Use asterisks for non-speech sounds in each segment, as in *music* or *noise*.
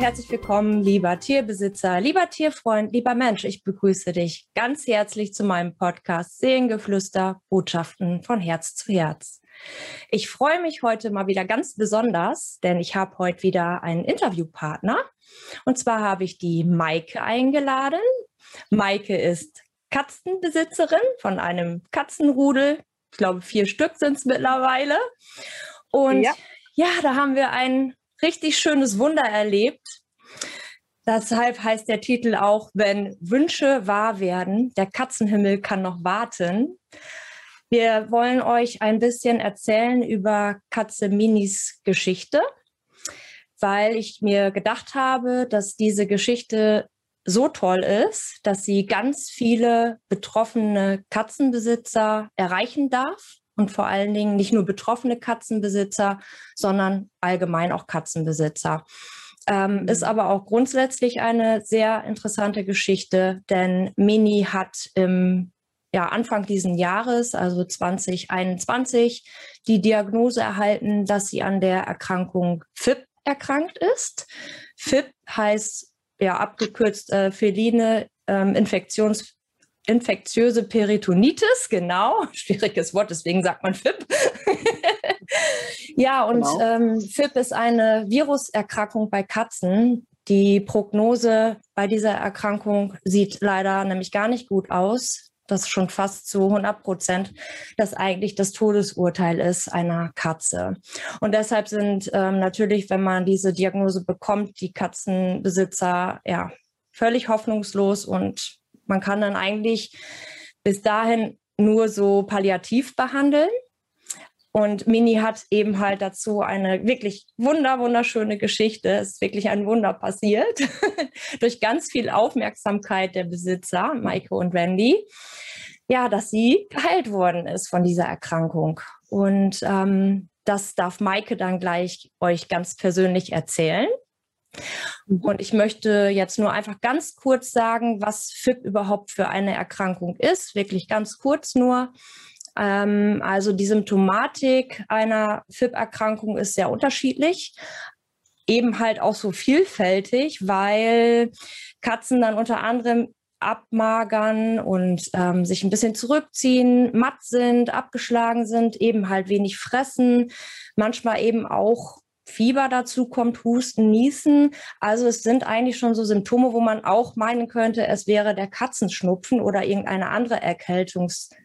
herzlich willkommen, lieber Tierbesitzer, lieber Tierfreund, lieber Mensch. Ich begrüße dich ganz herzlich zu meinem Podcast Seelengeflüster, Botschaften von Herz zu Herz. Ich freue mich heute mal wieder ganz besonders, denn ich habe heute wieder einen Interviewpartner. Und zwar habe ich die Maike eingeladen. Maike ist Katzenbesitzerin von einem Katzenrudel. Ich glaube, vier Stück sind es mittlerweile. Und ja. ja, da haben wir ein richtig schönes Wunder erlebt. Deshalb heißt der Titel auch, wenn Wünsche wahr werden, der Katzenhimmel kann noch warten. Wir wollen euch ein bisschen erzählen über Katze Minis Geschichte, weil ich mir gedacht habe, dass diese Geschichte so toll ist, dass sie ganz viele betroffene Katzenbesitzer erreichen darf und vor allen Dingen nicht nur betroffene Katzenbesitzer, sondern allgemein auch Katzenbesitzer. Ähm, mhm. Ist aber auch grundsätzlich eine sehr interessante Geschichte, denn Mini hat im ja, Anfang diesen Jahres, also 2021, die Diagnose erhalten, dass sie an der Erkrankung FIP erkrankt ist. FIP heißt ja abgekürzt äh, feline ähm, Infektions infektiöse Peritonitis, genau, *laughs* schwieriges Wort, deswegen sagt man FIP. *laughs* ja, und genau. ähm, FIP ist eine Viruserkrankung bei Katzen. Die Prognose bei dieser Erkrankung sieht leider nämlich gar nicht gut aus. Das ist schon fast zu 100 Prozent, dass eigentlich das Todesurteil ist einer Katze. Und deshalb sind ähm, natürlich, wenn man diese Diagnose bekommt, die Katzenbesitzer ja völlig hoffnungslos und man kann dann eigentlich bis dahin nur so palliativ behandeln. Und Mini hat eben halt dazu eine wirklich wunder, wunderschöne Geschichte. Es ist wirklich ein Wunder passiert. *laughs* Durch ganz viel Aufmerksamkeit der Besitzer, Maike und Randy. Ja, dass sie geheilt worden ist von dieser Erkrankung. Und ähm, das darf Maike dann gleich euch ganz persönlich erzählen. Mhm. Und ich möchte jetzt nur einfach ganz kurz sagen, was FIP überhaupt für eine Erkrankung ist. Wirklich ganz kurz nur. Ähm, also die Symptomatik einer FIP-Erkrankung ist sehr unterschiedlich. Eben halt auch so vielfältig, weil Katzen dann unter anderem abmagern und ähm, sich ein bisschen zurückziehen, matt sind, abgeschlagen sind, eben halt wenig fressen, manchmal eben auch Fieber dazu kommt, Husten, Niesen. Also es sind eigentlich schon so Symptome, wo man auch meinen könnte, es wäre der Katzenschnupfen oder irgendeine andere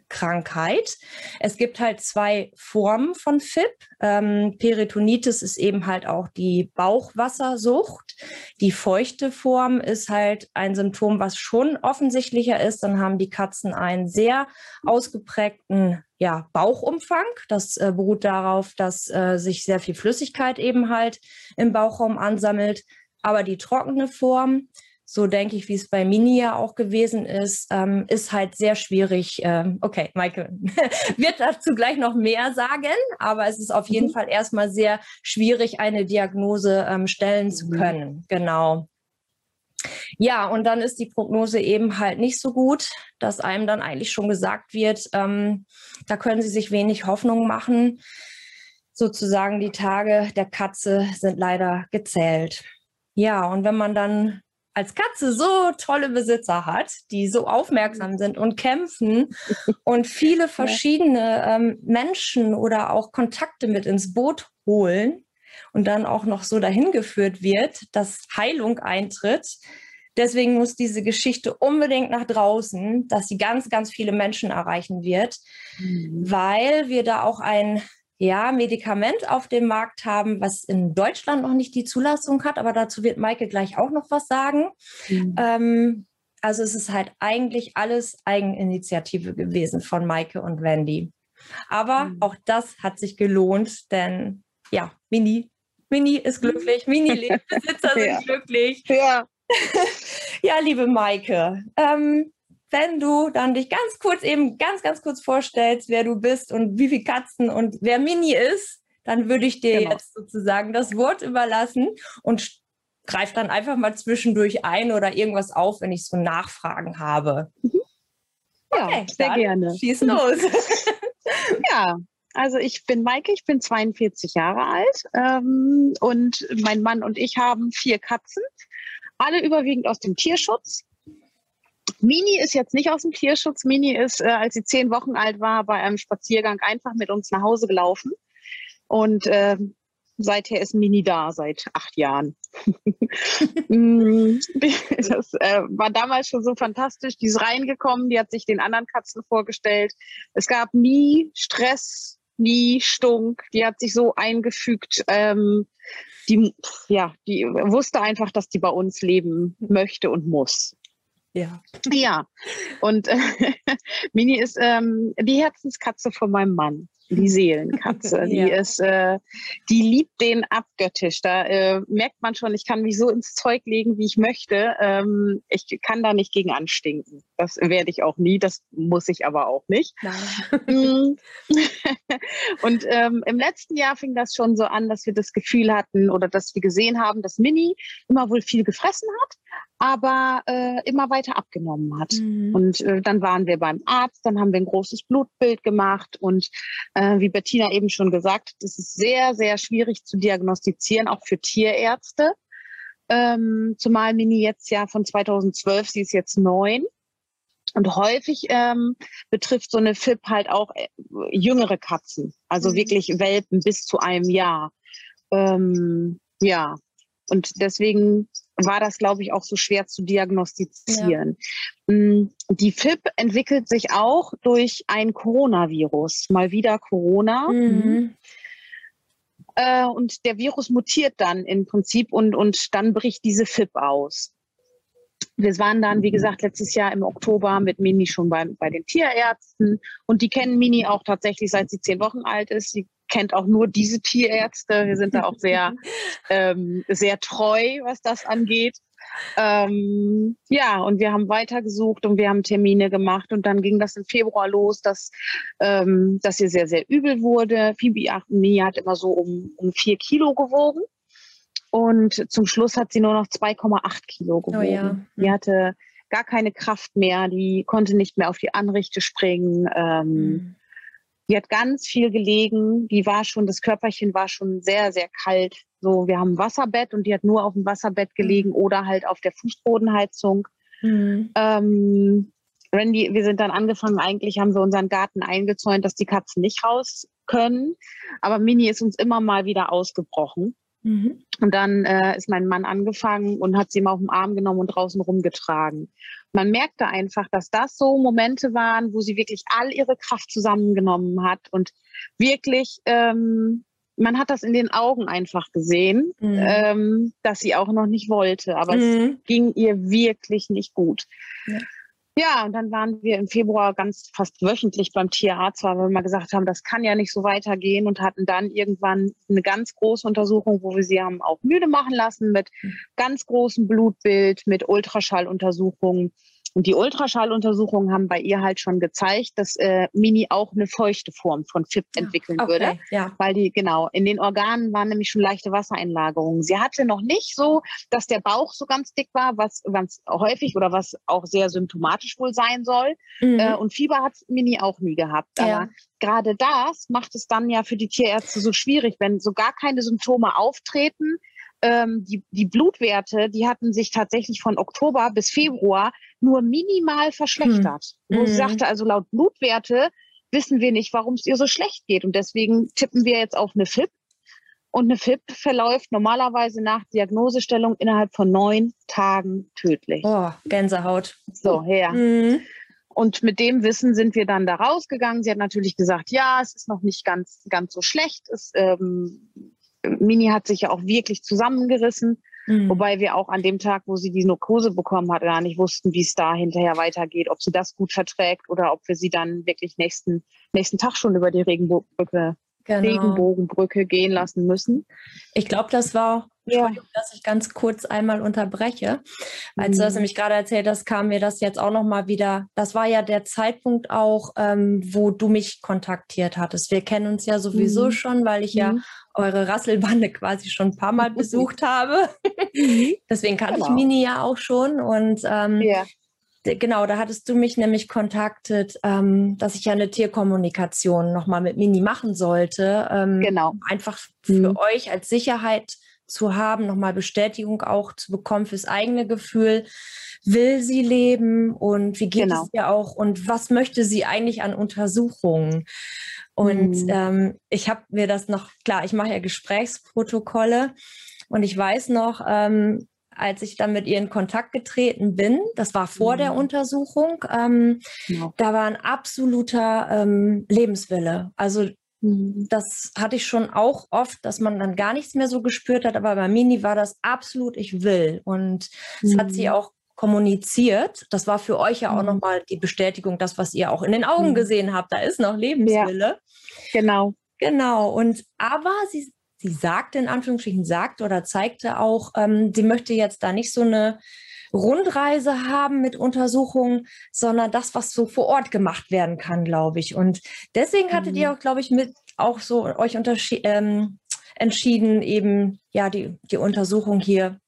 Erkältungskrankheit. Es gibt halt zwei Formen von FIP. Ähm, Peritonitis ist eben halt auch die Bauchwassersucht. Die feuchte Form ist halt ein Symptom, was schon offensichtlicher ist. Dann haben die Katzen einen sehr ausgeprägten ja, Bauchumfang. Das äh, beruht darauf, dass äh, sich sehr viel Flüssigkeit eben halt im Bauchraum ansammelt. Aber die trockene Form, so denke ich, wie es bei Mini ja auch gewesen ist, ähm, ist halt sehr schwierig. Ähm, okay, Maike *laughs* wird dazu gleich noch mehr sagen, aber es ist auf jeden mhm. Fall erstmal sehr schwierig, eine Diagnose ähm, stellen zu mhm. können. Genau. Ja, und dann ist die Prognose eben halt nicht so gut, dass einem dann eigentlich schon gesagt wird, ähm, da können Sie sich wenig Hoffnung machen. Sozusagen die Tage der Katze sind leider gezählt. Ja, und wenn man dann als Katze so tolle Besitzer hat, die so aufmerksam sind und kämpfen und viele *laughs* verschiedene ähm, Menschen oder auch Kontakte mit ins Boot holen, und dann auch noch so dahin geführt wird, dass Heilung eintritt. Deswegen muss diese Geschichte unbedingt nach draußen, dass sie ganz, ganz viele Menschen erreichen wird, mhm. weil wir da auch ein ja, Medikament auf dem Markt haben, was in Deutschland noch nicht die Zulassung hat, aber dazu wird Maike gleich auch noch was sagen. Mhm. Ähm, also es ist halt eigentlich alles Eigeninitiative gewesen von Maike und Wendy. Aber mhm. auch das hat sich gelohnt, denn ja, Mini Mini ist glücklich, Mini-Besitzer *laughs* sind ja. glücklich. Ja. *laughs* ja, liebe Maike, ähm, wenn du dann dich ganz kurz eben ganz, ganz kurz vorstellst, wer du bist und wie viele Katzen und wer Mini ist, dann würde ich dir genau. jetzt sozusagen das Wort überlassen und greif dann einfach mal zwischendurch ein oder irgendwas auf, wenn ich so Nachfragen habe. Mhm. Ja, okay, sehr gerne. Schieß los. *laughs* ja, Also ich bin Maike, ich bin 42 Jahre alt ähm, und mein Mann und ich haben vier Katzen, alle überwiegend aus dem Tierschutz. Mini ist jetzt nicht aus dem Tierschutz. Mini ist, äh, als sie zehn Wochen alt war, bei einem Spaziergang einfach mit uns nach Hause gelaufen. Und äh, seither ist Mini da, seit acht Jahren. *laughs* Mm, *laughs* das äh, war damals schon so fantastisch. Die ist reingekommen, die hat sich den anderen Katzen vorgestellt. Es gab nie Stress, nie Stunk. Die hat sich so eingefügt. Ähm, die, ja, die wusste einfach, dass die bei uns leben möchte und muss. Ja. Ja. Und äh, *laughs* Mini ist ähm, die Herzenskatze von meinem Mann die *laughs* Seelenkatze. Die ja. ist, äh, die liebt den abgöttisch. Da äh, merkt man schon, ich kann mich so ins Zeug legen, wie ich möchte. Ähm, ich kann da nicht gegen anstinken. Das werde ich auch nie. Das muss ich aber auch nicht. Mm. *laughs* und ähm, im letzten Jahr fing das schon so an, dass wir das Gefühl hatten oder dass wir gesehen haben, dass Mini immer wohl viel gefressen hat, aber äh, immer weiter abgenommen hat. Mhm. Und äh, dann waren wir beim Arzt, dann haben wir ein großes Blutbild gemacht und äh, wie Bettina eben schon gesagt, das ist sehr, sehr schwierig zu diagnostizieren, auch für Tierärzte. Ähm, zumal Mini jetzt ja von 2012, sie ist jetzt neun. Und häufig ähm, betrifft so eine FIP halt auch äh, jüngere Katzen, also mhm. wirklich Welpen bis zu einem Jahr. Ähm, ja, und deswegen war das, glaube ich, auch so schwer zu diagnostizieren. Ja. Mm, die FIP entwickelt sich auch durch ein Coronavirus. Mal wieder Corona. Mhm. Äh, und der Virus mutiert dann im Prinzip und, und dann bricht diese FIP aus. Wir waren dann, wie gesagt, letztes Jahr im Oktober mit Mini schon bei, bei den Tierärzten und die kennen Mini auch tatsächlich, seit sie zehn Wochen alt ist. Sie kennt auch nur diese Tierärzte. Wir sind da auch sehr, *laughs* ähm, sehr treu, was das angeht. Ähm, ja, und wir haben weitergesucht und wir haben Termine gemacht und dann ging das im Februar los, dass, ähm, dass ihr sehr, sehr übel wurde. Phoebe Achmini hat immer so um, um vier Kilo gewogen und zum Schluss hat sie nur noch 2,8 Kilo gewogen. Oh ja. Die hatte gar keine Kraft mehr, die konnte nicht mehr auf die Anrichte springen. Ähm, mhm. Die hat ganz viel gelegen. Die war schon, das Körperchen war schon sehr, sehr kalt. So, wir haben ein Wasserbett und die hat nur auf dem Wasserbett mhm. gelegen oder halt auf der Fußbodenheizung. Mhm. Ähm, Randy, wir sind dann angefangen, eigentlich haben wir unseren Garten eingezäunt, dass die Katzen nicht raus können. Aber Mini ist uns immer mal wieder ausgebrochen. Mhm. Und dann äh, ist mein Mann angefangen und hat sie mal auf den Arm genommen und draußen rumgetragen. Man merkte einfach, dass das so Momente waren, wo sie wirklich all ihre Kraft zusammengenommen hat und wirklich, ähm, man hat das in den Augen einfach gesehen, mhm. ähm, dass sie auch noch nicht wollte, aber mhm. es ging ihr wirklich nicht gut. Ja. Ja, und dann waren wir im Februar ganz fast wöchentlich beim Tierarzt, weil wir mal gesagt haben, das kann ja nicht so weitergehen und hatten dann irgendwann eine ganz große Untersuchung, wo wir sie haben auch müde machen lassen mit hm. ganz großem Blutbild, mit Ultraschalluntersuchungen. Und die Ultraschalluntersuchungen haben bei ihr halt schon gezeigt, dass äh, Mini auch eine feuchte Form von FIP ah, entwickeln okay, würde. Ja. Weil die, genau, in den Organen waren nämlich schon leichte Wassereinlagerungen. Sie hatte noch nicht so, dass der Bauch so ganz dick war, was ganz häufig oder was auch sehr symptomatisch wohl sein soll. Mhm. Äh, und Fieber hat Mini auch nie gehabt. Aber ja. gerade das macht es dann ja für die Tierärzte so schwierig, wenn so gar keine Symptome auftreten ähm, die, die Blutwerte, die hatten sich tatsächlich von Oktober bis Februar nur minimal verschlechtert. Hm. Wo mhm. sie sagte, also laut Blutwerte wissen wir nicht, warum es ihr so schlecht geht. Und deswegen tippen wir jetzt auf eine FIP. Und eine FIP verläuft normalerweise nach Diagnosestellung innerhalb von neun Tagen tödlich. Oh, Gänsehaut. So, her. Mhm. Und mit dem Wissen sind wir dann da rausgegangen. Sie hat natürlich gesagt, ja, es ist noch nicht ganz, ganz so schlecht. Es, ähm, Mini hat sich ja auch wirklich zusammengerissen. Mhm. Wobei wir auch an dem Tag, wo sie die Narkose bekommen hat, gar nicht wussten, wie es da hinterher weitergeht, ob sie das gut verträgt oder ob wir sie dann wirklich nächsten, nächsten Tag schon über die Regenbogenbrücke, genau. Regenbogenbrücke gehen lassen müssen. Ich glaube, das war ja. dass ich ganz kurz einmal unterbreche. Als mhm. du das nämlich gerade erzählt hast, kam mir das jetzt auch nochmal wieder. Das war ja der Zeitpunkt auch, ähm, wo du mich kontaktiert hattest. Wir kennen uns ja sowieso mhm. schon, weil ich ja mhm. Eure Rasselbande quasi schon ein paar Mal *laughs* besucht habe. Mhm. Deswegen kannte genau. ich Mini ja auch schon. Und ähm, ja. genau, da hattest du mich nämlich kontaktet, ähm, dass ich ja eine Tierkommunikation nochmal mit Mini machen sollte. Ähm, genau. Einfach für mhm. euch als Sicherheit zu haben, nochmal Bestätigung auch zu bekommen fürs eigene Gefühl. Will sie leben und wie geht genau. es ihr auch und was möchte sie eigentlich an Untersuchungen? Und mhm. ähm, ich habe mir das noch, klar, ich mache ja Gesprächsprotokolle und ich weiß noch, ähm, als ich dann mit ihr in Kontakt getreten bin, das war vor mhm. der Untersuchung, ähm, ja. da war ein absoluter ähm, Lebenswille. Also mhm. das hatte ich schon auch oft, dass man dann gar nichts mehr so gespürt hat, aber bei Mini war das absolut, ich will. Und das hat sie mhm. auch kommuniziert. Das war für euch ja auch mhm. nochmal die Bestätigung, das, was ihr auch in den Augen mhm. gesehen habt. Da ist noch Lebenswille. Ja, genau. Genau. Und aber sie, sie sagte in Anführungsstrichen, sagt oder zeigte auch, ähm, sie möchte jetzt da nicht so eine Rundreise haben mit Untersuchungen, sondern das, was so vor Ort gemacht werden kann, glaube ich. Und deswegen hattet mhm. ihr auch, glaube ich, mit auch so euch ähm, entschieden, eben ja die, die Untersuchung hier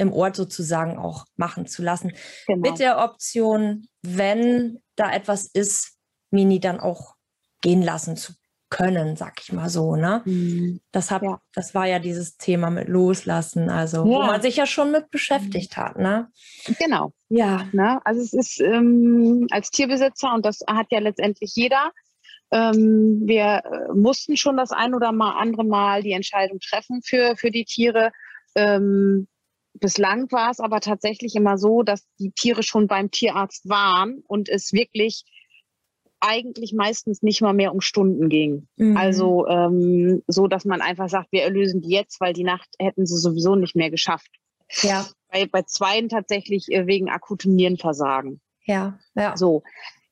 im Ort sozusagen auch machen zu lassen. Genau. Mit der Option, wenn da etwas ist, Mini dann auch gehen lassen zu können, sag ich mal so. Ne? Mhm. Das, hab, ja. das war ja dieses Thema mit Loslassen, also ja. wo man sich ja schon mit beschäftigt hat. Ne? Genau. Ja. Ne? Also es ist ähm, als Tierbesitzer, und das hat ja letztendlich jeder, ähm, wir äh, mussten schon das ein oder mal andere Mal die Entscheidung treffen für, für die Tiere. Ähm, bislang war es aber tatsächlich immer so, dass die Tiere schon beim Tierarzt waren und es wirklich eigentlich meistens nicht mal mehr um Stunden ging. Mhm. Also ähm, so, dass man einfach sagt, wir erlösen die jetzt, weil die Nacht hätten sie sowieso nicht mehr geschafft. Ja. Bei, bei zweien tatsächlich äh, wegen akutem Nierenversagen. Ja, ja. So.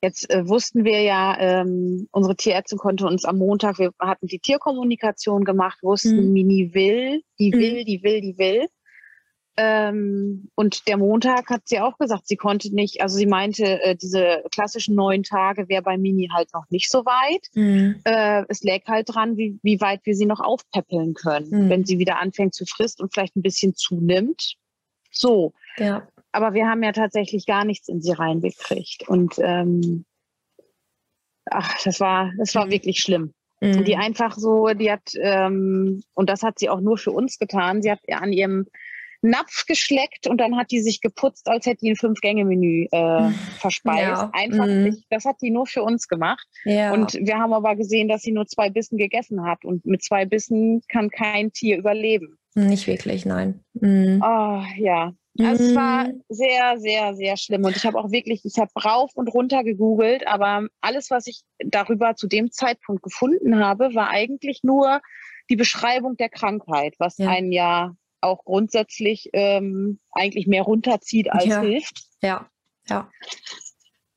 Jetzt äh, wussten wir ja, ähm, unsere Tierärztin konnte uns am Montag, wir hatten die Tierkommunikation gemacht, wussten, mhm. Mini will, die will, mhm. die will, die will. Ähm, und der Montag hat sie auch gesagt, sie konnte nicht, also sie meinte, äh, diese klassischen neun Tage wäre bei Mini halt noch nicht so weit. Mhm. Äh, es läge halt dran, wie, wie weit wir sie noch aufpäppeln können, mhm. wenn sie wieder anfängt zu fristen und vielleicht ein bisschen zunimmt. So. Ja. Aber wir haben ja tatsächlich gar nichts in sie reingekriegt. Und ähm, ach, das war, das war wirklich schlimm. Mhm. Die einfach so, die hat, ähm, und das hat sie auch nur für uns getan, sie hat an ihrem Napf geschleckt und dann hat die sich geputzt, als hätte die ein Fünf-Gänge-Menü äh, *laughs* verspeist. Ja. Einfach mhm. nicht. Das hat die nur für uns gemacht. Ja. Und wir haben aber gesehen, dass sie nur zwei Bissen gegessen hat. Und mit zwei Bissen kann kein Tier überleben. Nicht wirklich, nein. Mhm. Oh, ja. Also es war mhm. sehr, sehr, sehr schlimm. Und ich habe auch wirklich, ich habe rauf und runter gegoogelt, aber alles, was ich darüber zu dem Zeitpunkt gefunden habe, war eigentlich nur die Beschreibung der Krankheit, was ja. einen ja auch grundsätzlich ähm, eigentlich mehr runterzieht als ja. hilft. Ja, ja.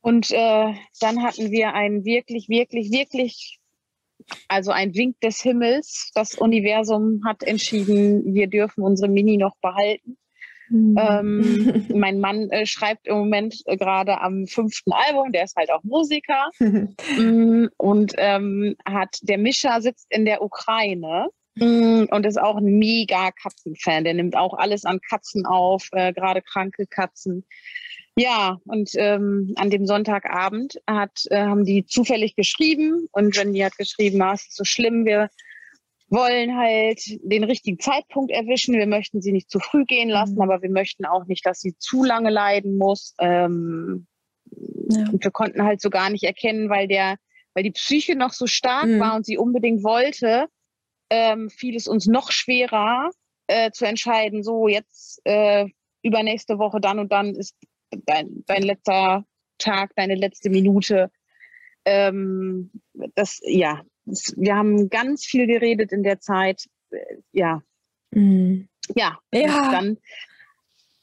Und äh, dann hatten wir einen wirklich, wirklich, wirklich, also ein Wink des Himmels. Das Universum hat entschieden, wir dürfen unsere Mini noch behalten. Mhm. Ähm, *laughs* mein Mann äh, schreibt im Moment äh, gerade am fünften Album, der ist halt auch Musiker *laughs* mm, und ähm, hat der Mischa sitzt in der Ukraine und ist auch ein mega Katzenfan. Der nimmt auch alles an Katzen auf, äh, gerade kranke Katzen. Ja, und ähm, an dem Sonntagabend hat, äh, haben die zufällig geschrieben und Jenny hat geschrieben, ah, es ist so schlimm, wir wollen halt den richtigen Zeitpunkt erwischen. Wir möchten sie nicht zu früh gehen lassen, mhm. aber wir möchten auch nicht, dass sie zu lange leiden muss. Ähm, ja. Und wir konnten halt so gar nicht erkennen, weil der, weil die Psyche noch so stark mhm. war und sie unbedingt wollte, ähm, fiel es uns noch schwerer äh, zu entscheiden, so jetzt äh, übernächste Woche dann und dann ist dein, dein letzter Tag, deine letzte Minute. Ähm, das, ja, das, wir haben ganz viel geredet in der Zeit. Äh, ja. Mhm. Ja, ja. dann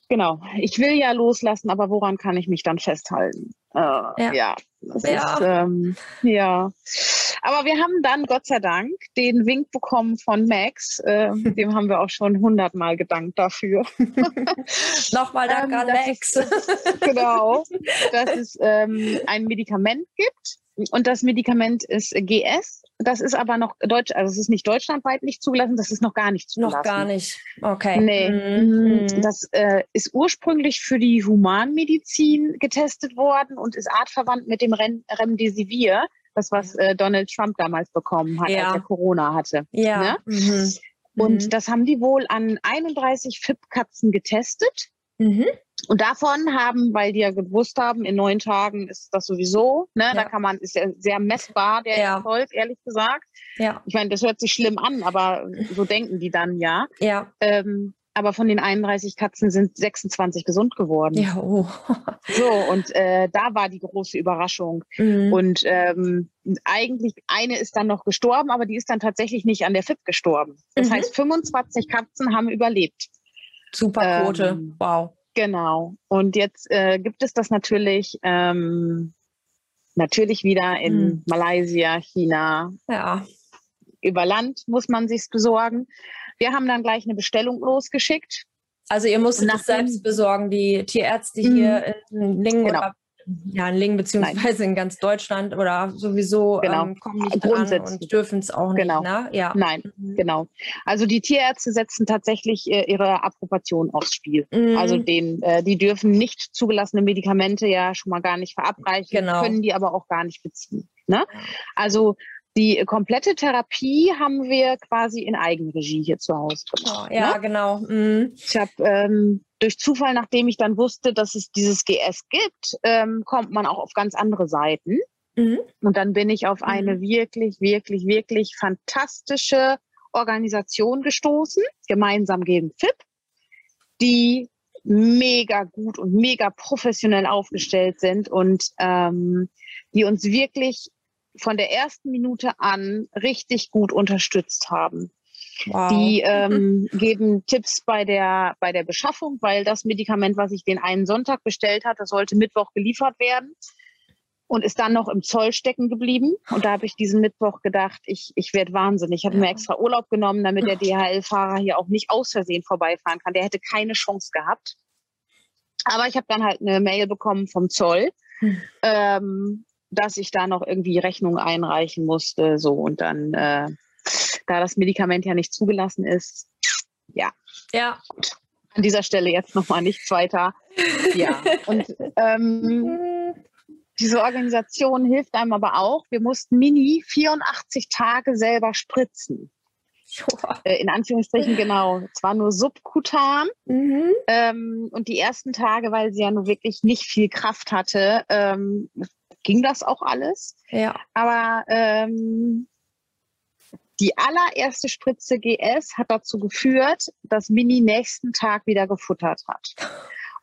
Genau. Ich will ja loslassen, aber woran kann ich mich dann festhalten? Äh, ja. Ja, ja. Ist, ähm, ja. Aber wir haben dann Gott sei Dank den Wink bekommen von Max. Äh, *laughs* dem haben wir auch schon hundertmal gedankt dafür. *laughs* Nochmal Dank ähm, an Max. Ist, genau. Dass es ähm, ein Medikament gibt. Und das Medikament ist GS das ist aber noch Deutsch, also es ist nicht deutschlandweit nicht zugelassen, das ist noch gar nicht zugelassen. Noch gar nicht. Okay. Nee. Mhm. Das äh, ist ursprünglich für die Humanmedizin getestet worden und ist artverwandt mit dem Remdesivir, das was äh, Donald Trump damals bekommen hat, ja. als er Corona hatte. Ja. Ne? Mhm. Und mhm. das haben die wohl an 31 FIP-Katzen getestet. Mhm. Und davon haben, weil die ja gewusst haben, in neun Tagen ist das sowieso, ne, ja. da kann man, ist ja sehr messbar, der ja. Erfolg, ehrlich gesagt. Ja. Ich meine, das hört sich schlimm an, aber so denken die dann ja. Ja. Ähm, aber von den 31 Katzen sind 26 gesund geworden. Ja, oh. so, und äh, da war die große Überraschung. Mhm. Und ähm, eigentlich eine ist dann noch gestorben, aber die ist dann tatsächlich nicht an der FIP gestorben. Das mhm. heißt, 25 Katzen haben überlebt. Super Quote, ähm, wow. Genau. Und jetzt äh, gibt es das natürlich, ähm, natürlich wieder in mhm. Malaysia, China. Ja. Über Land muss man sich besorgen. Wir haben dann gleich eine Bestellung losgeschickt. Also ihr musstet es selbst besorgen, die Tierärzte hier mhm. in Lingen genau. oder ja, in Lingen beziehungsweise Nein. in ganz Deutschland oder sowieso genau. ähm, kommen nicht an und dürfen es auch genau. nicht. Ne? Ja. Nein, mhm. genau. Also die Tierärzte setzen tatsächlich äh, ihre Approbation aufs Spiel. Mhm. Also den, äh, die dürfen nicht zugelassene Medikamente ja schon mal gar nicht verabreichen, genau. können die aber auch gar nicht beziehen. Ne? Also die komplette Therapie haben wir quasi in Eigenregie hier zu Hause gemacht. Oh, ja, ne? genau. Mhm. Ich habe ähm, durch Zufall, nachdem ich dann wusste, dass es dieses GS gibt, ähm, kommt man auch auf ganz andere Seiten. Mhm. Und dann bin ich auf eine mhm. wirklich, wirklich, wirklich fantastische Organisation gestoßen, gemeinsam gegen FIP, die mega gut und mega professionell aufgestellt sind und ähm, die uns wirklich von der ersten Minute an richtig gut unterstützt haben. Wow. Die ähm, geben Tipps bei der, bei der Beschaffung, weil das Medikament, was ich den einen Sonntag bestellt hatte, sollte Mittwoch geliefert werden und ist dann noch im Zoll stecken geblieben. Und da habe ich diesen Mittwoch gedacht, ich, ich werde wahnsinnig. Ich habe ja. mir extra Urlaub genommen, damit der DHL-Fahrer hier auch nicht aus Versehen vorbeifahren kann. Der hätte keine Chance gehabt. Aber ich habe dann halt eine Mail bekommen vom Zoll. Hm. Ähm, dass ich da noch irgendwie Rechnung einreichen musste. So und dann, äh, da das Medikament ja nicht zugelassen ist, ja. Ja. Gut. An dieser Stelle jetzt nochmal nichts weiter. Ja. Und ähm, diese Organisation hilft einem aber auch. Wir mussten Mini 84 Tage selber spritzen. Äh, in Anführungsstrichen genau. Es war nur subkutan. Mhm. Ähm, und die ersten Tage, weil sie ja nur wirklich nicht viel Kraft hatte, ähm, ging das auch alles. Ja. Aber ähm, die allererste Spritze GS hat dazu geführt, dass Mini nächsten Tag wieder gefuttert hat.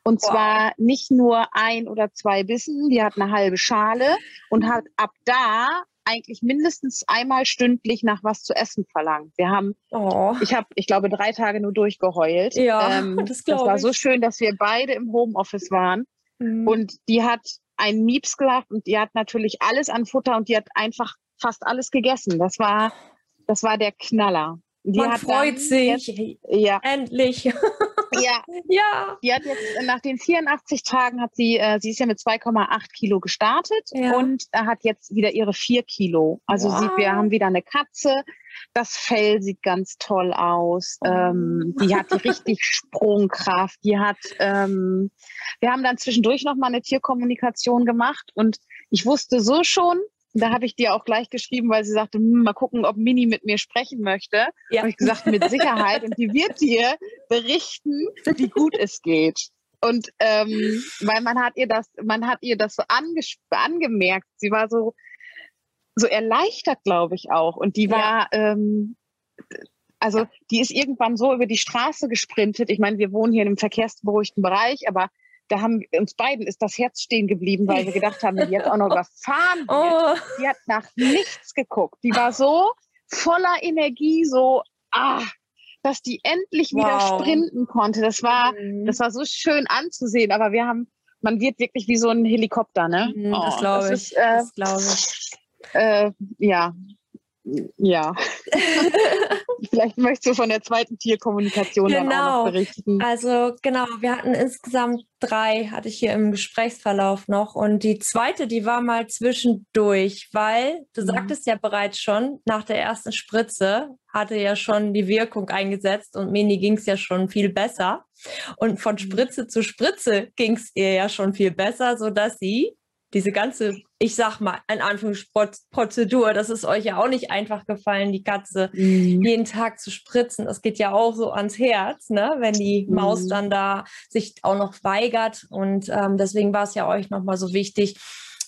Und wow. zwar nicht nur ein oder zwei Bissen, die hat eine halbe Schale und hat ab da eigentlich mindestens einmal stündlich nach was zu essen verlangt. Wir haben, oh. ich habe, ich glaube, drei Tage nur durchgeheult. Ja, ähm, *laughs* das, das war so schön, dass wir beide im Homeoffice waren. Mhm. Und die hat einen Mieps gemacht und die hat natürlich alles an Futter und die hat einfach fast alles gegessen. Das war, das war der Knaller. Die Man freut sich. Jetzt, ja. Endlich. Ja. *laughs* ja. Die hat jetzt nach den 84 Tagen hat sie, äh, sie ist ja mit 2,8 Kilo gestartet ja. und hat jetzt wieder ihre 4 Kilo. Also wow. sie, wir haben wieder eine Katze. Das Fell sieht ganz toll aus. Oh. Ähm, die hat richtig *laughs* Sprungkraft. Die hat, ähm, wir haben dann zwischendurch noch mal eine Tierkommunikation gemacht und ich wusste so schon, da habe ich dir auch gleich geschrieben, weil sie sagte, hm, mal gucken, ob Mini mit mir sprechen möchte. Ja. Habe ich gesagt, mit Sicherheit. Und die wird dir berichten, wie gut es geht. Und ähm, weil man hat ihr das, man hat ihr das so angemerkt. Sie war so, so erleichtert, glaube ich auch. Und die war, ja. ähm, also die ist irgendwann so über die Straße gesprintet. Ich meine, wir wohnen hier in einem verkehrsberuhigten Bereich, aber da haben uns beiden ist das Herz stehen geblieben, weil wir gedacht haben, die hat auch noch überfahren. Oh. Die hat nach nichts geguckt. Die war so voller Energie, so, ah, dass die endlich wieder wow. sprinten konnte. Das war, mhm. das war so schön anzusehen. Aber wir haben, man wird wirklich wie so ein Helikopter, ne? Mhm, oh, das glaube ich. Ist, äh, das glaube ich. Äh, ja, Ja. *laughs* Vielleicht möchtest du von der zweiten Tierkommunikation genau. dann auch noch genau. berichten. Also genau, wir hatten insgesamt drei, hatte ich hier im Gesprächsverlauf noch. Und die zweite, die war mal zwischendurch, weil du mhm. sagtest ja bereits schon, nach der ersten Spritze hatte ja schon die Wirkung eingesetzt und Mini ging es ja schon viel besser. Und von mhm. Spritze zu Spritze ging es ihr ja schon viel besser, sodass sie diese ganze, ich sag mal, in Anführungsprozedur, das ist euch ja auch nicht einfach gefallen, die Katze mhm. jeden Tag zu spritzen. Das geht ja auch so ans Herz, ne? wenn die mhm. Maus dann da sich auch noch weigert. Und ähm, deswegen war es ja euch nochmal so wichtig,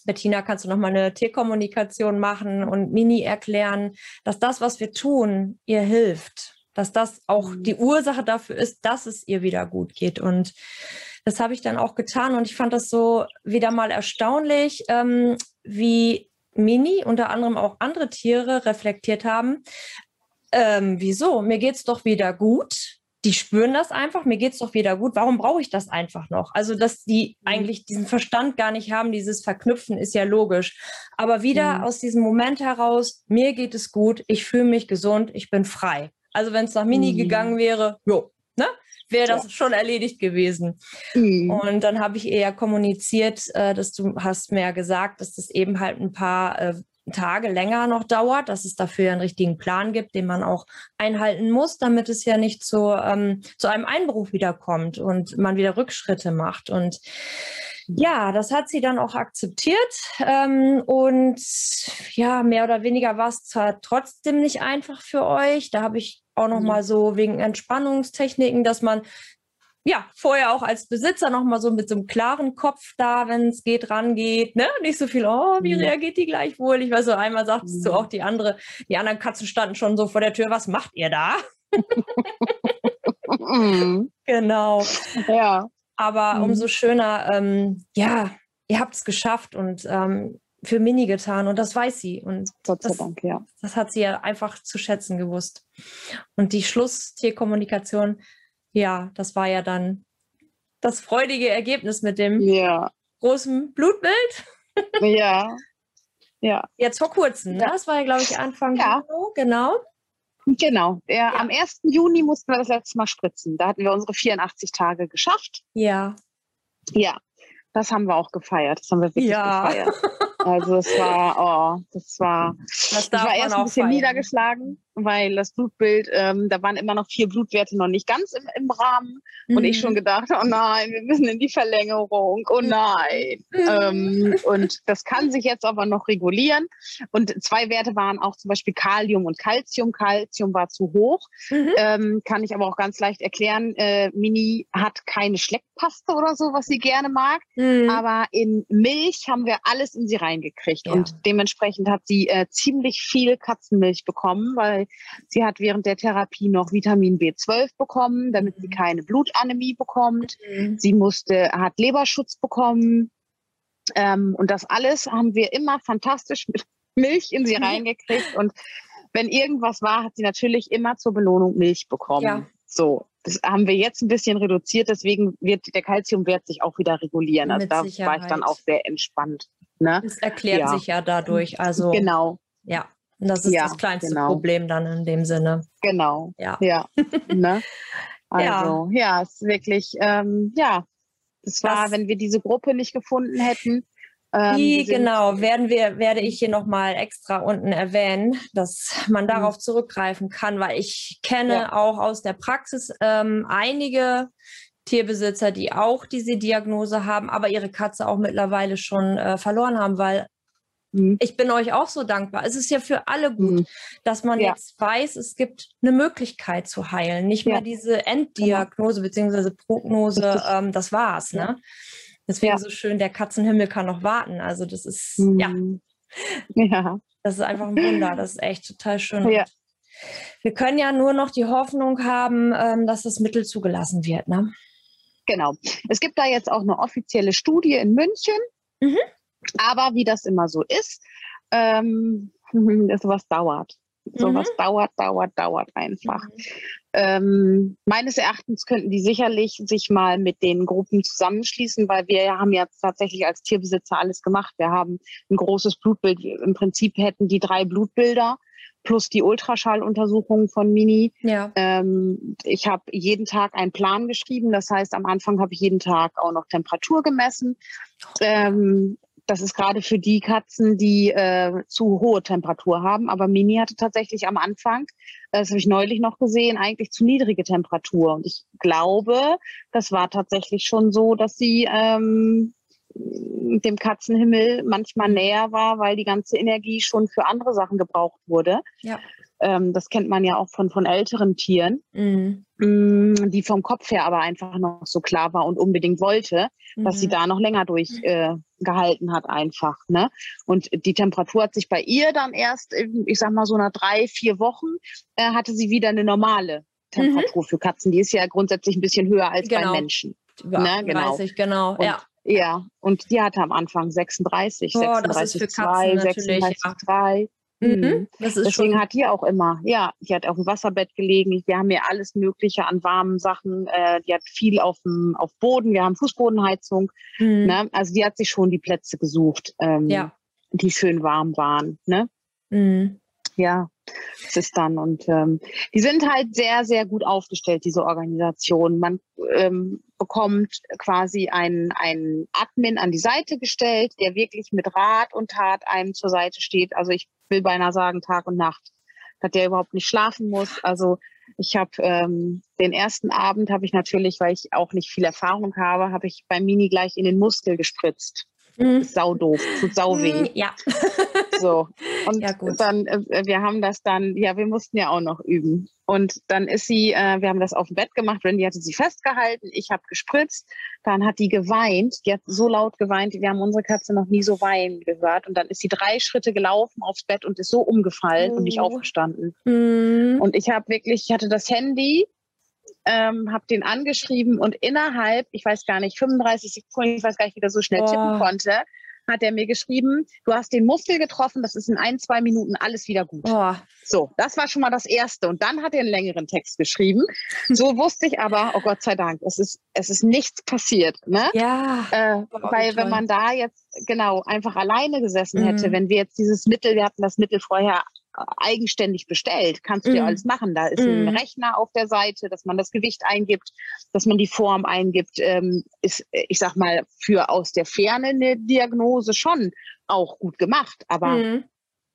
Bettina, kannst du nochmal eine Tierkommunikation machen und Mini erklären, dass das, was wir tun, ihr hilft, dass das auch mhm. die Ursache dafür ist, dass es ihr wieder gut geht. Und das habe ich dann auch getan und ich fand das so wieder mal erstaunlich, ähm, wie Mini, unter anderem auch andere Tiere, reflektiert haben. Ähm, wieso? Mir geht es doch wieder gut. Die spüren das einfach, mir geht es doch wieder gut. Warum brauche ich das einfach noch? Also, dass die mhm. eigentlich diesen Verstand gar nicht haben, dieses Verknüpfen ist ja logisch. Aber wieder mhm. aus diesem Moment heraus, mir geht es gut, ich fühle mich gesund, ich bin frei. Also, wenn es nach Mini mhm. gegangen wäre, jo? Wäre das ja. schon erledigt gewesen. Mhm. Und dann habe ich eher kommuniziert, äh, dass du hast mir ja gesagt, dass das eben halt ein paar äh, Tage länger noch dauert, dass es dafür einen richtigen Plan gibt, den man auch einhalten muss, damit es ja nicht zu, ähm, zu einem Einbruch wiederkommt und man wieder Rückschritte macht. Und ja, das hat sie dann auch akzeptiert. Ähm, und ja, mehr oder weniger war es zwar trotzdem nicht einfach für euch. Da habe ich auch noch mhm. mal so wegen Entspannungstechniken, dass man ja, vorher auch als Besitzer noch mal so mit so einem klaren Kopf da, wenn es geht, rangeht, ne? Nicht so viel, oh, wie reagiert die gleich wohl? Ich weiß so, einmal sagtest du mhm. auch die andere, die anderen Katzen standen schon so vor der Tür, was macht ihr da? Mhm. *laughs* genau. Ja. Aber mhm. umso schöner, ähm, ja, ihr habt es geschafft und ähm, für Mini getan und das weiß sie. Und Gott sei das, Dank, ja. Das hat sie ja einfach zu schätzen gewusst. Und die Schlusstierkommunikation, ja, das war ja dann das freudige Ergebnis mit dem ja. großen Blutbild. *laughs* ja. Ja. Jetzt vor kurzem, ne? Das war ja, glaube ich, Anfang ja. Juni, genau. Genau. Der, ja. Am 1. Juni mussten wir das letzte Mal spritzen. Da hatten wir unsere 84 Tage geschafft. Ja. Ja, das haben wir auch gefeiert. Das haben wir wirklich ja. gefeiert. *laughs* Also es war, oh, das war, das ich war erst ein bisschen feiern. niedergeschlagen, weil das Blutbild, ähm, da waren immer noch vier Blutwerte noch nicht ganz im, im Rahmen. Mhm. Und ich schon mhm. gedacht, oh nein, wir müssen in die Verlängerung, oh mhm. nein. Mhm. Ähm, und das kann sich jetzt aber noch regulieren. Und zwei Werte waren auch zum Beispiel Kalium und Calcium. Calcium war zu hoch. Mhm. Ähm, kann ich aber auch ganz leicht erklären. Äh, Mini hat keine Schleckpaste oder so, was sie gerne mag. Mhm. Aber in Milch haben wir alles in sie reingekriegt. Ja. Und dementsprechend hat sie äh, ziemlich viel Katzenmilch bekommen, weil Sie hat während der Therapie noch Vitamin B12 bekommen, damit sie mhm. keine Blutanämie bekommt. Mhm. Sie musste, hat Leberschutz bekommen. Ähm, und das alles haben wir immer fantastisch mit *laughs* Milch in sie *laughs* reingekriegt. Und wenn irgendwas war, hat sie natürlich immer zur Belohnung Milch bekommen. Ja. So, das haben wir jetzt ein bisschen reduziert, deswegen wird der Kalziumwert sich auch wieder regulieren. Also Mit da Sicherheit. war ich dann auch sehr entspannt. Ne? Das erklärt ja. sich ja dadurch. Also genau. Ja. Und das ist ja, das kleinste genau. Problem dann in dem Sinne. Genau. Ja. Ja. *laughs* ne? Also, ja. ja, es ist wirklich, ähm, ja, es war, das, wenn wir diese Gruppe nicht gefunden hätten. Ähm, die, genau, werden wir, werde ich hier nochmal extra unten erwähnen, dass man mhm. darauf zurückgreifen kann, weil ich kenne ja. auch aus der Praxis ähm, einige Tierbesitzer, die auch diese Diagnose haben, aber ihre Katze auch mittlerweile schon äh, verloren haben, weil Mhm. Ich bin euch auch so dankbar. Es ist ja für alle gut, mhm. dass man ja. jetzt weiß, es gibt eine Möglichkeit zu heilen. Nicht ja. mehr diese Enddiagnose genau. bzw. Prognose, ähm, das war's. Ne? Deswegen ja. so schön, der Katzenhimmel kann noch warten. Also das ist, mhm. ja. Ja. Das ist einfach ein Wunder. Das ist echt total schön. Ja. Wir können ja nur noch die Hoffnung haben, ähm, dass das Mittel zugelassen wird. Ne? Genau. Es gibt da jetzt auch eine offizielle Studie in München. Mhm. Aber wie das immer so ist, ähm, *laughs* sowas dauert. Sowas mhm. dauert, dauert, dauert einfach. Mhm. Ähm, meines Erachtens könnten die sicherlich sich mal mit den Gruppen zusammenschließen, weil wir haben ja tatsächlich als Tierbesitzer alles gemacht. Wir haben ein großes Blutbild. Im Prinzip hätten die drei Blutbilder plus die Ultraschalluntersuchungen von Mini. Ja. Ähm, ich habe jeden Tag einen Plan geschrieben. Das heißt, am Anfang habe ich jeden Tag auch noch Temperatur gemessen. Ähm, das ist gerade für die Katzen, die äh, zu hohe Temperatur haben. Aber Mini hatte tatsächlich am Anfang, das habe ich neulich noch gesehen, eigentlich zu niedrige Temperatur. Und ich glaube, das war tatsächlich schon so, dass sie ähm, dem Katzenhimmel manchmal näher war, weil die ganze Energie schon für andere Sachen gebraucht wurde. Ja. Ähm, das kennt man ja auch von, von älteren Tieren, Mhm. Mh, die vom Kopf her aber einfach noch so klar war und unbedingt wollte, dass sie Mhm. da noch länger durchgehalten äh, gehalten hat einfach. Ne? Und die Temperatur hat sich bei ihr dann erst, ich sag mal so nach drei, vier Wochen, äh, hatte sie wieder eine normale Temperatur für Katzen. Die ist ja grundsätzlich ein bisschen höher als Genau. bei Menschen. Über Ne, genau. 38, genau. Und ja. Ja, und die hatte am Anfang 36, Oh, das ist für 36, Katzen 2, natürlich, 36, ja. 3. Mhm. Das ist Deswegen schon. hat die auch immer, ja, die hat auf dem Wasserbett gelegen. Wir haben ja alles Mögliche an warmen Sachen. Äh, die hat viel auf dem auf Boden. Wir haben Fußbodenheizung. Mhm. Ne? Also die hat sich schon die Plätze gesucht, ähm, Ja. die schön warm waren. Ne? Mhm. Ja, ist dann. Und ähm, die sind halt sehr, sehr gut aufgestellt, diese Organisation. Man ähm, bekommt quasi einen, einen Admin an die Seite gestellt, der wirklich mit Rat und Tat einem zur Seite steht. Also ich will beinahe sagen Tag und Nacht, dass der überhaupt nicht schlafen muss. Also ich habe ähm, den ersten Abend habe ich natürlich, weil ich auch nicht viel Erfahrung habe, habe ich beim Mini gleich in den Muskel gespritzt. Mhm. Sau doof, tut sau weh. Ja. So. Und Ja, gut. dann, äh, wir haben das dann, ja, wir mussten ja auch noch üben. Und dann ist sie, äh, wir haben das auf dem Bett gemacht, Randy hatte sie festgehalten, ich habe gespritzt, dann hat die geweint, die hat so laut geweint, wir haben unsere Katze noch nie so weinen gehört. Und dann ist sie drei Schritte gelaufen aufs Bett und ist so umgefallen und nicht Oh. aufgestanden. Mhm. Und ich habe wirklich, ich hatte das Handy, ähm, habe den angeschrieben und innerhalb, ich weiß gar nicht, 35 Sekunden, ich weiß gar nicht, wie der so schnell Oh. tippen konnte, hat er mir geschrieben, du hast den Muskel getroffen, das ist in ein, zwei Minuten alles wieder gut. Oh, So, das war schon mal das Erste. Und dann hat er einen längeren Text geschrieben. So wusste ich aber, oh Gott sei Dank, es ist, es ist nichts passiert. Ne? ja. Äh, Oh, weil wenn man da jetzt genau einfach alleine gesessen hätte, Mhm. wenn wir jetzt dieses Mittel, wir hatten das Mittel vorher eigenständig bestellt, kannst du ja Mhm. alles machen. Da ist ein Mhm. Rechner auf der Seite, dass man das Gewicht eingibt, dass man die Form eingibt, ähm, ist, ich sag mal, für aus der Ferne eine Diagnose schon auch gut gemacht. Aber Mhm.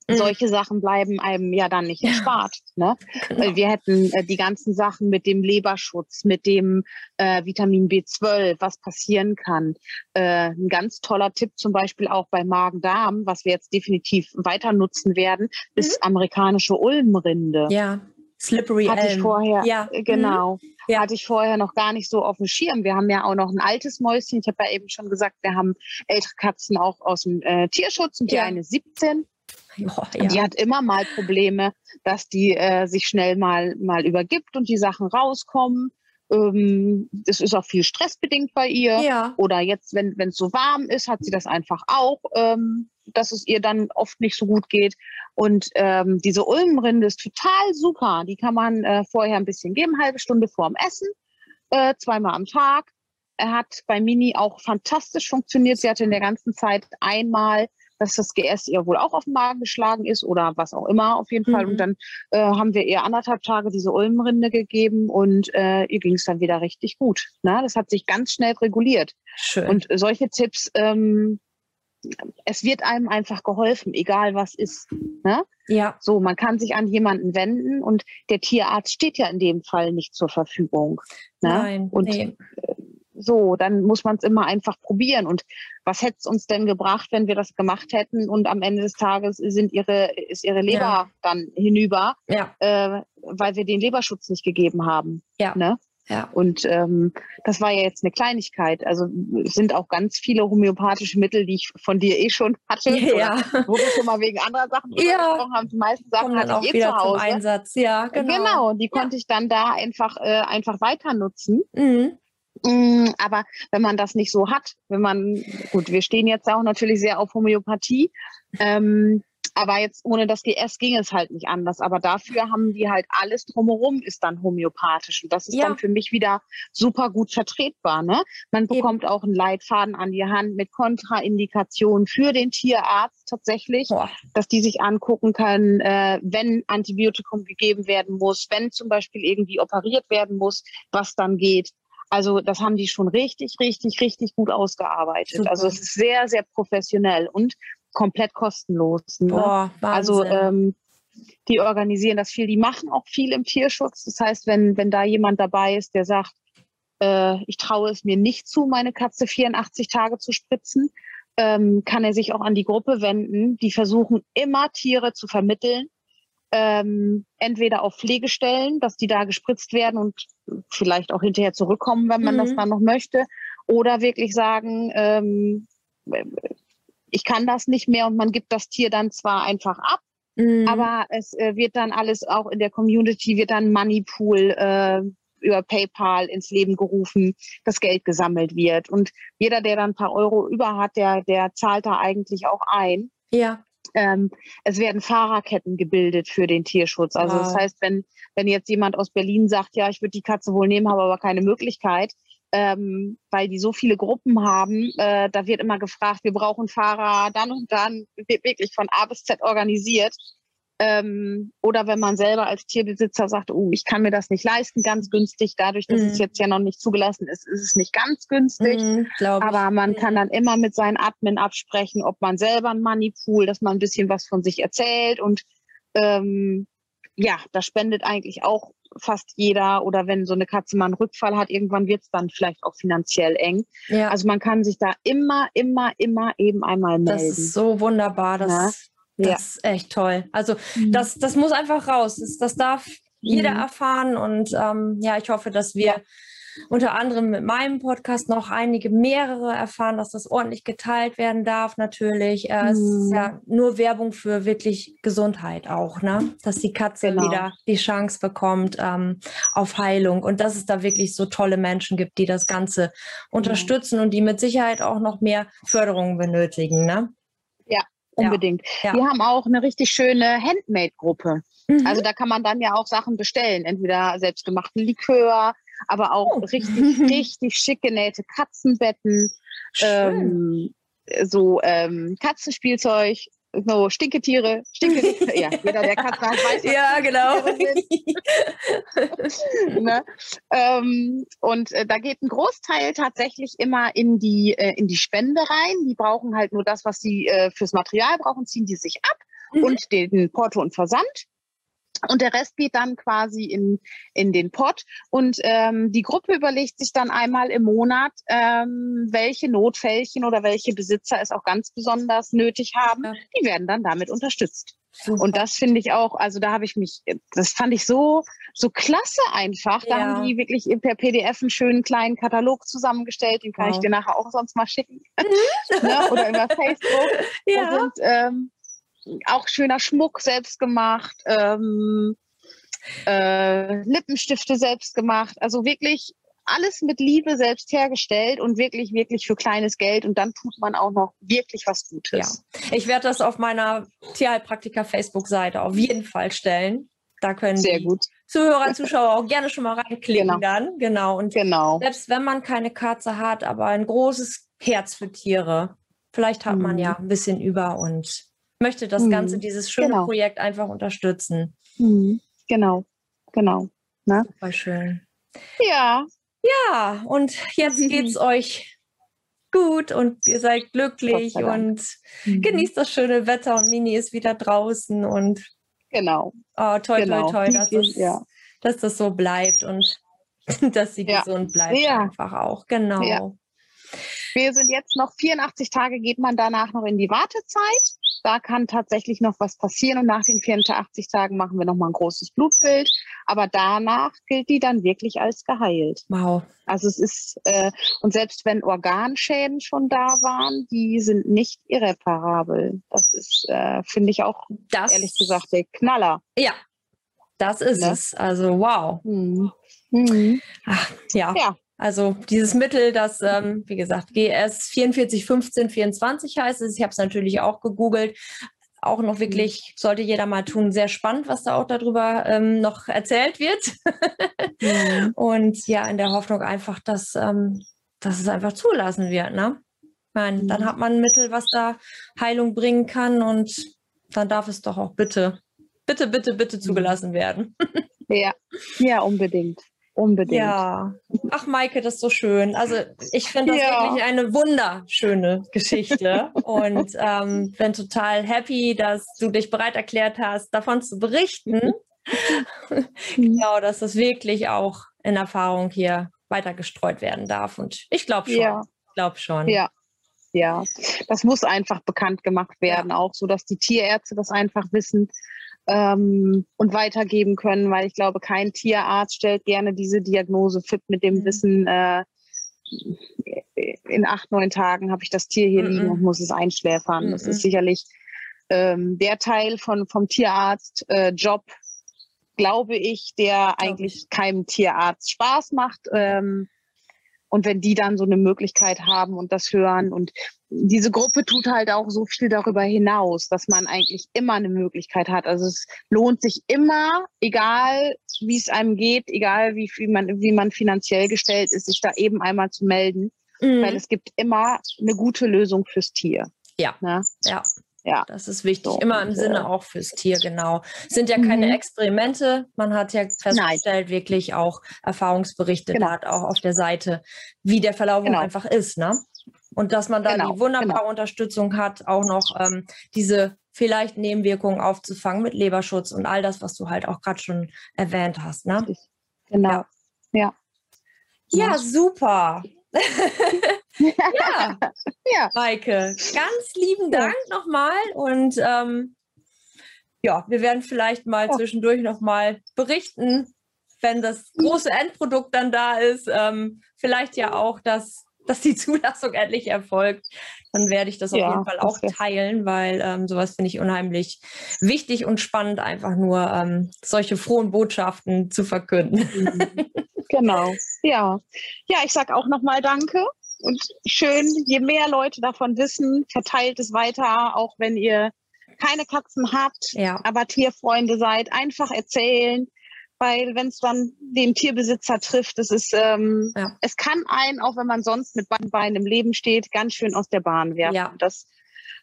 Mhm. solche Sachen bleiben einem ja dann nicht Ja. erspart. Ne? Genau. Wir hätten äh, die ganzen Sachen mit dem Leberschutz, mit dem äh, Vitamin B12, was passieren kann. Äh, ein ganz toller Tipp zum Beispiel auch bei Magen-Darm, was wir jetzt definitiv weiter nutzen werden, ist amerikanische Ulmrinde. Ja. Slippery Hatte ich Elm. vorher, Ja. äh, genau, Ja. hatte ich vorher noch gar nicht so auf dem Schirm. Wir haben ja auch noch ein altes Mäuschen. Ich habe ja eben schon gesagt, wir haben ältere Katzen auch aus dem äh, Tierschutz und die Ja. eine 17. *laughs* Und Die ja. hat immer mal Probleme, dass die äh, sich schnell mal, mal übergibt und die Sachen rauskommen. Ähm, das ist auch viel stressbedingt bei ihr. ja. Oder jetzt, wenn es so warm ist, hat sie das einfach auch, ähm, dass es ihr dann oft nicht so gut geht. Und ähm, diese Ulmenrinde ist total super. Die kann man äh, vorher ein bisschen geben, halbe Stunde vorm Essen, äh, zweimal am Tag. Er hat bei Mini auch fantastisch funktioniert. Sie hatte in der ganzen Zeit einmal, dass das GS ihr wohl auch auf den Magen geschlagen ist oder was auch immer auf jeden Fall. Mhm. Und dann äh, haben wir ihr anderthalb Tage diese Ulmenrinde gegeben und äh, ihr ging es dann wieder richtig gut. Ne? Das hat sich ganz schnell reguliert. Schön. Und solche Tipps, ähm, es wird einem einfach geholfen, egal was ist. Ne? ja. So, man kann sich an jemanden wenden und der Tierarzt steht ja in dem Fall nicht zur Verfügung. Ne? Nein. Und nee. So, dann muss man es immer einfach probieren. Und was hätte es uns denn gebracht, wenn wir das gemacht hätten und am Ende des Tages sind ihre, ist ihre Leber Ja. dann hinüber, Ja. äh, weil wir den Leberschutz nicht gegeben haben. Ja. Ne? Ja. Und ähm, das war ja jetzt eine Kleinigkeit. Also es sind auch ganz viele homöopathische Mittel, die ich von dir eh schon hatte, Ja. oder wo wir schon mal wegen anderer Sachen Ja. gesprochen haben. Die meisten Sachen Kommen hatte auch ich eh zu Hause. Einsatz. Ja, genau. Genau, die konnte ich dann da einfach, äh, einfach weiter nutzen. Mhm. Mm, Aber wenn man das nicht so hat, wenn man, gut, wir stehen jetzt auch natürlich sehr auf Homöopathie, ähm, Aber jetzt ohne das GS ging es halt nicht anders. Aber dafür haben die halt alles drumherum ist dann homöopathisch. Und das ist ja. dann für mich wieder super gut vertretbar. Ne? Man bekommt Eben. auch einen Leitfaden an die Hand mit Kontraindikationen für den Tierarzt tatsächlich, Boah. dass die sich angucken können, äh, wenn Antibiotikum gegeben werden muss, wenn zum Beispiel irgendwie operiert werden muss, was dann geht. Also das haben die schon richtig, richtig, richtig gut ausgearbeitet. Super. Also es ist sehr, sehr professionell und komplett kostenlos. Ne? Boah, also ähm, die organisieren das viel, die machen auch viel im Tierschutz. Das heißt, wenn, wenn da jemand dabei ist, der sagt, äh, ich traue es mir nicht zu, meine Katze 84 Tage zu spritzen, ähm, kann er sich auch an die Gruppe wenden. Die versuchen immer Tiere zu vermitteln, ähm, entweder auf Pflegestellen, dass die da gespritzt werden und vielleicht auch hinterher zurückkommen, wenn man mhm. das dann noch möchte, oder wirklich sagen, ähm, ich kann das nicht mehr und man gibt das Tier dann zwar einfach ab, mhm. aber es äh, wird dann alles auch in der Community, wird dann Moneypool äh, über PayPal ins Leben gerufen, das Geld gesammelt wird. Und jeder, der dann ein paar Euro über hat, der, der zahlt da eigentlich auch ein. Ja. Ähm, es werden Fahrerketten gebildet für den Tierschutz. Also wow. das heißt, wenn, wenn jetzt jemand aus Berlin sagt, ja, ich würde die Katze wohl nehmen, habe aber keine Möglichkeit, ähm, weil die so viele Gruppen haben. Äh, da wird immer gefragt, wir brauchen Fahrer dann und dann, wird wirklich von A bis Z organisiert. Ähm, oder wenn man selber als Tierbesitzer sagt, oh, ich kann mir das nicht leisten, ganz günstig, dadurch, dass mm. es jetzt ja noch nicht zugelassen ist, ist es nicht ganz günstig. Mm, aber man mm. kann dann immer mit seinen Admin absprechen, ob man selber ein Moneypool, dass man ein bisschen was von sich erzählt und ähm, ja, da spendet eigentlich auch fast jeder oder wenn so eine Katze mal einen Rückfall hat, irgendwann wird es dann vielleicht auch finanziell eng. Ja. Also man kann sich da immer, immer, immer eben einmal melden. Das ist so wunderbar. Das, ja. Das ja. ist echt toll. Also mhm. das, das muss einfach raus. Das, das darf jeder mhm. erfahren und ähm, ja, ich hoffe, dass wir unter anderem mit meinem Podcast noch einige mehrere erfahren, dass das ordentlich geteilt werden darf. Natürlich, äh, mhm. es ist ja mhm. nur Werbung für wirklich Gesundheit auch, ne? Dass die Katze genau. wieder die Chance bekommt ähm, auf Heilung und dass es da wirklich so tolle Menschen gibt, die das Ganze unterstützen und die mit Sicherheit auch noch mehr Förderung benötigen, ne? Unbedingt. Ja. Wir haben auch eine richtig schöne Handmade-Gruppe. Mhm. Also da kann man dann ja auch Sachen bestellen, entweder selbstgemachten Likör, aber auch oh. richtig, *laughs* richtig schick genähte Katzenbetten, ähm, so ähm, Katzenspielzeug, so Stinketiere, Stinketiere, ja, jeder, der Katzen hat, weiß, Ja, genau. *laughs* ne? ähm, und äh, da geht ein Großteil tatsächlich immer in die, äh, in die Spende rein. Die brauchen halt nur das, was sie äh, fürs Material brauchen, ziehen die sich ab mhm. und den Porto und Versand. Und der Rest geht dann quasi in, in den Pott. Und ähm, die Gruppe überlegt sich dann einmal im Monat, ähm, welche Notfällchen oder welche Besitzer es auch ganz besonders nötig haben. Ja. Die werden dann damit unterstützt. Super. Und das finde ich auch, also da habe ich mich, das fand ich so, so klasse einfach. Da ja. haben die wirklich per PDF einen schönen kleinen Katalog zusammengestellt, den kann wow. ich dir nachher auch sonst mal schicken. *laughs* ne? Oder über Facebook. *laughs* Ja. Da sind ähm, auch schöner Schmuck selbst gemacht, ähm, äh, Lippenstifte selbst gemacht. Also wirklich alles mit Liebe selbst hergestellt und wirklich, wirklich für kleines Geld. Und dann tut man auch noch wirklich was Gutes. Ja. Ich werde das auf meiner Tierheilpraktiker Facebook-Seite auf jeden Fall stellen. Da können Sehr die gut. Zuhörer, Zuschauer auch gerne schon mal reinklicken genau. dann. Genau. Und genau. selbst wenn man keine Katze hat, aber ein großes Herz für Tiere, vielleicht hat man mhm. ja ein bisschen über und möchte das Ganze, mhm. dieses schöne genau. Projekt einfach unterstützen. Mhm. Genau, genau. Ne? Super schön. Ja. Ja, und jetzt *laughs* geht es euch gut und ihr seid glücklich und mhm. genießt das schöne Wetter und Mini ist wieder draußen und genau. Oh, toll, genau. toll, toll, dass, das, ja. dass das so bleibt und *laughs* dass sie ja. gesund bleibt ja. einfach auch. Genau. Wir sind jetzt noch 84 Tage, geht man danach noch in die Wartezeit da kann tatsächlich noch was passieren und nach den 84 Tagen machen wir nochmal ein großes Blutbild. Aber danach gilt die dann wirklich als geheilt. Wow. Also es ist, äh, und selbst wenn Organschäden schon da waren, die sind nicht irreparabel. Das ist, äh, finde ich auch, das, ehrlich gesagt, der Knaller. Ja, das ist ne? es. Also wow. Mhm. Mhm. Ach, ja. ja. Also dieses Mittel, das, ähm, wie gesagt, GS 441524 heißt es. Ich habe es natürlich auch gegoogelt. auch noch wirklich, sollte jeder mal tun, sehr spannend, was da auch darüber ähm, noch erzählt wird. mhm. *laughs* Und ja, in der Hoffnung einfach, dass, ähm, dass es einfach zulassen wird. Ne? Ich meine, mhm. dann hat man ein Mittel, was da Heilung bringen kann und dann darf es doch auch bitte, bitte, bitte, bitte mhm. zugelassen werden. *laughs* ja, ja, unbedingt. Unbedingt. Ja. Ach, Maike, das ist so schön. Also ich finde das ja. wirklich eine wunderschöne Geschichte und ähm, bin total happy, dass du dich bereit erklärt hast, davon zu berichten. *laughs* Genau, dass das wirklich auch in Erfahrung hier weiter gestreut werden darf. Und ich glaube schon. Ja. Ich glaube schon. Ja. Ja, das muss einfach bekannt gemacht werden, ja. auch so, dass die Tierärzte das einfach wissen ähm, und weitergeben können, weil ich glaube, kein Tierarzt stellt gerne diese Diagnose fit mit dem mhm. Wissen, äh, in acht, neun Tagen habe ich das Tier hier mm liegen und muss es einschläfern. Mm das ist sicherlich ähm, der Teil von, vom Tierarzt-Job, äh, glaube ich, der eigentlich keinem Tierarzt Spaß macht. Ähm, und wenn die dann so eine Möglichkeit haben und das hören und diese Gruppe tut halt auch so viel darüber hinaus, dass man eigentlich immer eine Möglichkeit hat. Also es lohnt sich immer, egal wie es einem geht, egal wie viel man, wie man finanziell gestellt ist, sich da eben einmal zu melden, mhm. weil es gibt immer eine gute Lösung fürs Tier. Ja. Ne? Ja. Ja. Das ist wichtig. So, Immer im und, Sinne auch fürs Tier, genau. Sind ja keine mhm. Experimente. Man hat ja festgestellt, Nein. wirklich auch Erfahrungsberichte genau. hat, auch auf der Seite, wie der Verlauf genau. einfach ist, ne? Und dass man da genau, die wunderbare genau. Unterstützung hat, auch noch ähm, diese vielleicht Nebenwirkungen aufzufangen mit Leberschutz und all das, was du halt auch gerade schon erwähnt hast. Ne? Genau. Ja. ja. Ja, super. *laughs* ja. *laughs* ja, Maike, ganz lieben Dank ja. nochmal und ähm, ja, wir werden vielleicht mal oh. zwischendurch nochmal berichten, wenn das große Endprodukt dann da ist. Ähm, vielleicht ja auch das dass die *laughs* Zulassung endlich erfolgt, dann werde ich das auf ja, jeden Fall auch teilen, weil ähm, sowas finde ich unheimlich wichtig und spannend, einfach nur ähm, solche frohen Botschaften zu verkünden. Mhm. Genau, ja. Ja, ich sage auch nochmal Danke und schön, je mehr Leute davon wissen, verteilt es weiter, auch wenn ihr keine Katzen habt, ja. aber Tierfreunde seid, einfach erzählen weil wenn es dann den Tierbesitzer trifft, es ist, ähm, ja. es kann einen, auch wenn man sonst mit beiden Beinen im Leben steht, ganz schön aus der Bahn werfen. Ja. Das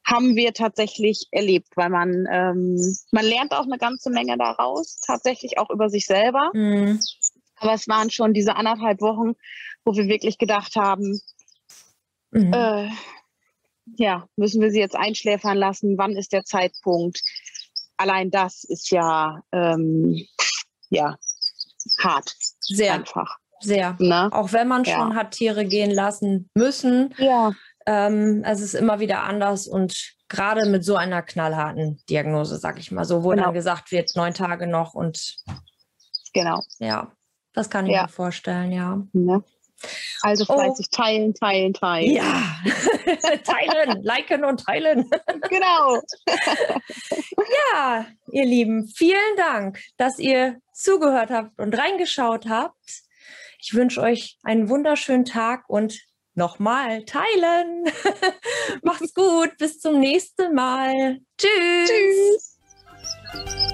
haben wir tatsächlich erlebt, weil man, ähm, man lernt auch eine ganze Menge daraus, tatsächlich auch über sich selber. Mhm. Aber es waren schon diese anderthalb Wochen, wo wir wirklich gedacht haben, mhm. äh, ja, müssen wir sie jetzt einschläfern lassen? Wann ist der Zeitpunkt? Allein das ist ja ähm, ja, hart. Sehr. Einfach. Sehr. Na? Ne? Auch wenn man ja. schon hat Tiere gehen lassen müssen. Ja. Ähm, es ist immer wieder anders und gerade mit so einer knallharten Diagnose, sag ich mal so, wo genau. dann gesagt wird, neun Tage noch und genau. Ja, das kann ich ja. mir vorstellen, ja. ja. Also oh. fleißig oh. teilen, teilen, teilen. Ja, *laughs* teilen, liken und teilen. genau. *laughs* ja, ihr Lieben, vielen Dank, dass ihr zugehört habt und reingeschaut habt. Ich wünsche euch einen wunderschönen Tag und nochmal teilen. *laughs* Macht's gut, bis zum nächsten Mal. Tschüss. Tschüss.